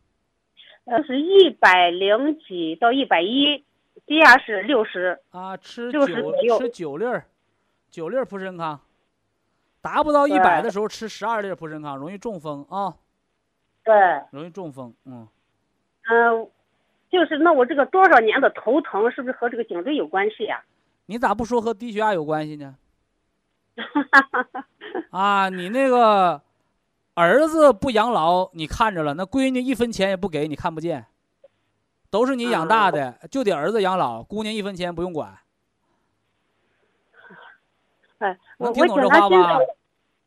呃，是一百零几到一百一，低压是六十。啊，吃九吃九粒儿，九粒儿普参康，达不到一百的时候吃十二粒儿普参康，容易中风啊，对，容易中风。嗯，嗯、就是那我这个多少年的头疼，是不是和这个颈椎有关系呀、你咋不说和低血压有关系呢？啊，你那个儿子不养老，你看着了，那闺女一分钱也不给你看不见，都是你养大的，就得儿子养老，姑娘一分钱不用管。哎，我能听懂这话吧查心脏，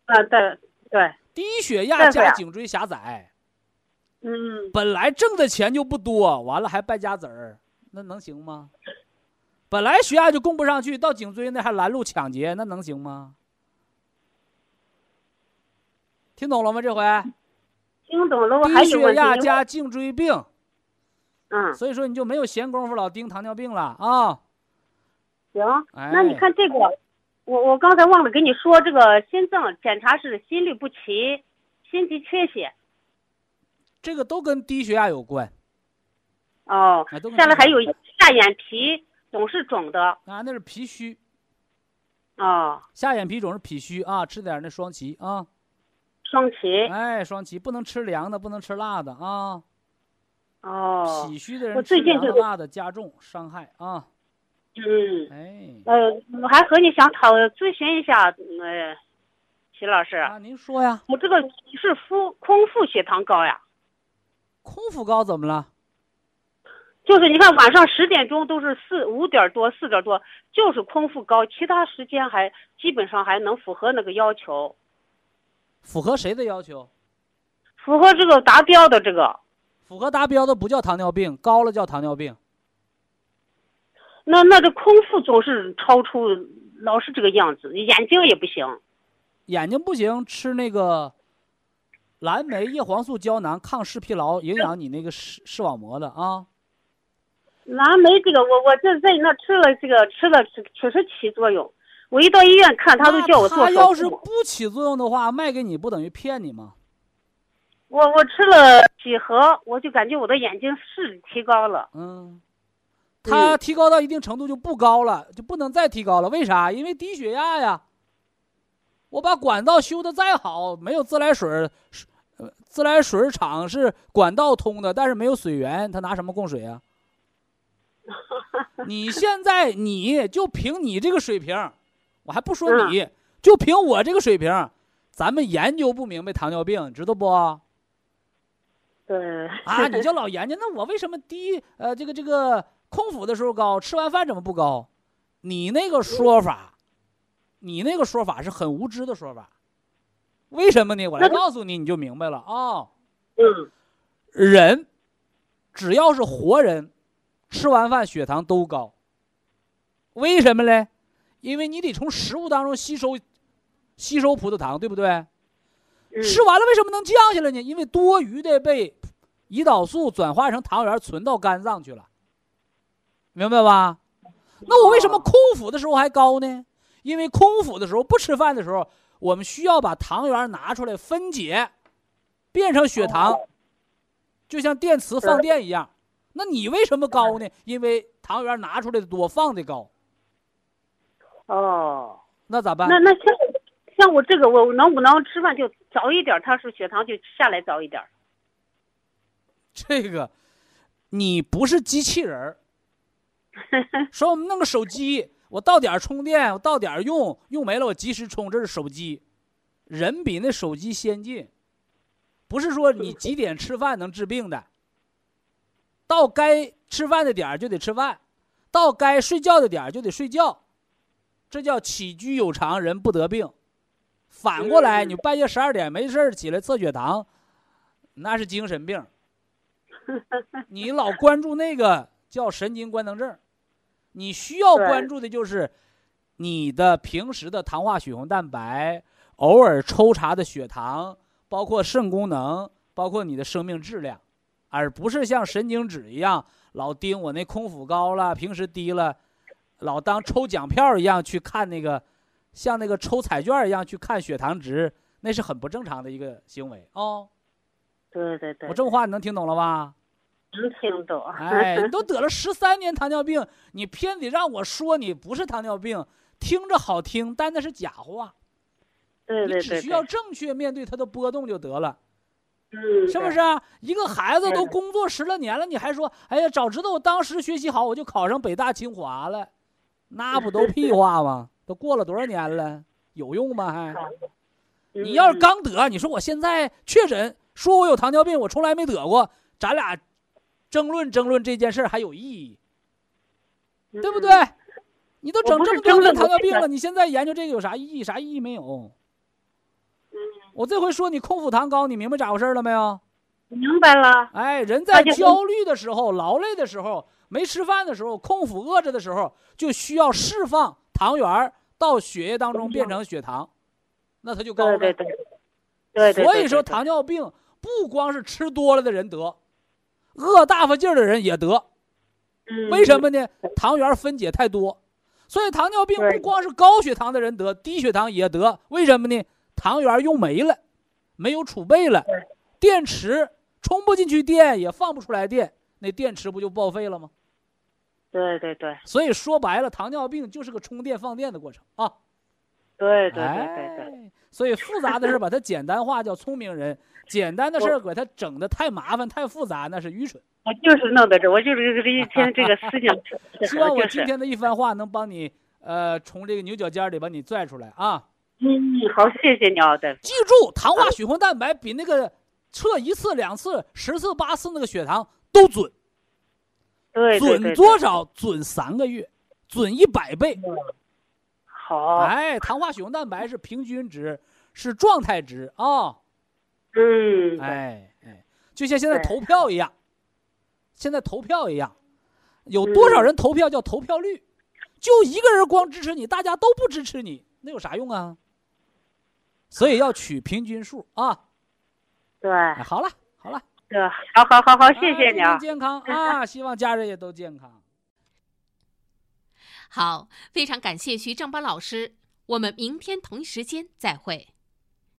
啊，对对，低血压加颈椎狭窄，嗯，本来挣的钱就不多，完了还败家子儿，那能行吗？本来血压就供不上去，到颈椎那还拦路抢劫，那能行吗？听懂了吗？这回听懂了，我还低血。压加颈椎病，嗯，所以说你就没有闲工夫老盯糖尿病了啊！行，哎那你看这个，我我刚才忘了跟你说，这个心脏检查是心律不齐、心肌缺血。这个都跟低血压有关。哦下来还有下眼皮总是肿的。啊，那是脾虚，哦，下眼皮肿是脾虚啊，吃点那双歧啊，双歧。哎，双歧不能吃凉的，不能吃辣的啊。哦，脾虚的人我吃凉的、最近就辣的加重伤害啊。嗯，哎，呃，我还和你想讨咨询一下，呃，徐老师，啊，您说呀，我这个是腹空腹血糖高呀，空腹高怎么了？就是你看晚上十点钟都是四五点多四点多，就是空腹高，其他时间还基本上还能符合那个要求，符合谁的要求？符合这个达标的这个。符合达标的不叫糖尿病，高了叫糖尿病。那那这空腹总是超出，老是这个样子，眼睛也不行。眼睛不行，吃那个蓝莓叶黄素胶囊，抗视疲劳，营养你那个视视网膜的啊。蓝莓这个，我我这在那吃了这个吃了确实起作用。我一到医院看，他都叫我做那他要是。不起作用的话，卖给你不等于骗你吗？我我吃了几盒，我就感觉我的眼睛视力提高了。嗯，它提高到一定程度就不高了，就不能再提高了。为啥？因为低血压呀。我把管道修的再好，没有自来水儿，呃，自来水厂是管道通的，但是没有水源，他拿什么供水啊？你 现在你就凭你这个水平，我还不说你，就凭我这个水平，咱们研究不明白糖尿病，知道不？对。啊，你就老研究，那我为什么低呃这个这个空腹的时候高，吃完饭怎么不高？你那个说法，你那个说法是很无知的说法。为什么呢？我来告诉你，你就明白了啊、嗯人只要是活人，吃完饭血糖都高。为什么嘞？因为你得从食物当中吸收吸收葡萄糖，对不对？嗯吃完了为什么能降下来呢？因为多余的被胰岛素转化成糖原存到肝脏去了，明白吧？那我为什么空腹的时候还高呢？因为空腹的时候不吃饭的时候，我们需要把糖原拿出来分解，变成血糖，就像电池放电一样。那你为什么高呢？因为糖原拿出来的多，放的高。哦，那咋办？那那像像我这个，我能不能吃饭就早一点？他说血糖就下来早一点。这个，你不是机器人儿。说我们弄个手机，我到点儿充电，我到点儿用，用没了我及时充，这是手机。人比那手机先进，不是说你几点吃饭能治病的。到该吃饭的点儿就得吃饭，到该睡觉的点儿就得睡觉，这叫起居有常，人不得病。反过来，你半夜十二点没事起来测血糖，那是精神病。你老关注那个叫神经官能症，你需要关注的就是你的平时的糖化血红蛋白，偶尔抽查的血糖，包括肾功能，包括你的生命质量。而不是像神经质一样老盯我那空腹高了，平时低了，老当抽奖票一样去看那个，像那个抽彩券一样去看血糖值，那是很不正常的一个行为哦。对对对，我这话你能听懂了吧？能听懂。哎，你都得了十三年糖尿病，你偏得让我说你不是糖尿病，听着好听，但那是假话。对对对。你只需要正确面对它的波动就得了。嗯，是不是啊？一个孩子都工作十来年了，你还说，哎呀，早知道我当时学习好，我就考上北大清华了，那不都屁话吗？都过了多少年了，有用吗？还，你要是刚得，你说我现在确诊，说我有糖尿病，我从来没得过，咱俩争论争论这件事还有意义，对不对？你都整这么多年糖尿病了，你现在研究这个有啥意义？啥意义没有？我这回说你空腹糖高，你明白咋回事了没有？明白了。哎，人在焦虑的时候、劳累的时候、没吃饭的时候、空腹饿着的时候，就需要释放糖原到血液当中变成血糖，那它就高了。对对对。对。所以说，糖尿病不光是吃多了的人得，饿大发劲儿的人也得。嗯。为什么呢？糖原分解太多，所以糖尿病不光是高血糖的人得，低血糖也得。为什么呢？糖原用没了，没有储备了，电池充不进去电，也放不出来电，那电池不就报废了吗？对对对。所以说白了，糖尿病就是个充电放电的过程啊。对对对对对。所以复杂的事把它简单化叫聪明人，简单的事给它整的太麻烦太复杂那是愚蠢。我就是弄的这，我就是这一天这个 思想。希望我今天的一番话能帮你呃从这个牛角尖里把你拽出来啊。嗯，好，谢谢你啊，大夫。记住，糖化血红蛋白比那个测一次、两次、十次、八次那个血糖都准。对，准多少？准三个月，准一百倍。好。哎，糖化血红蛋白是平均值，是状态值啊。嗯。哎哎，就像现在投票一样，现在投票一样，有多少人投票叫投票率？就一个人光支持你，大家都不支持你，那有啥用啊？所以要取平均数啊！对，好了好了，对，好好好好，谢谢你啊！健康 啊，希望家人也都健康。好，非常感谢徐正邦老师，我们明天同一时间再会。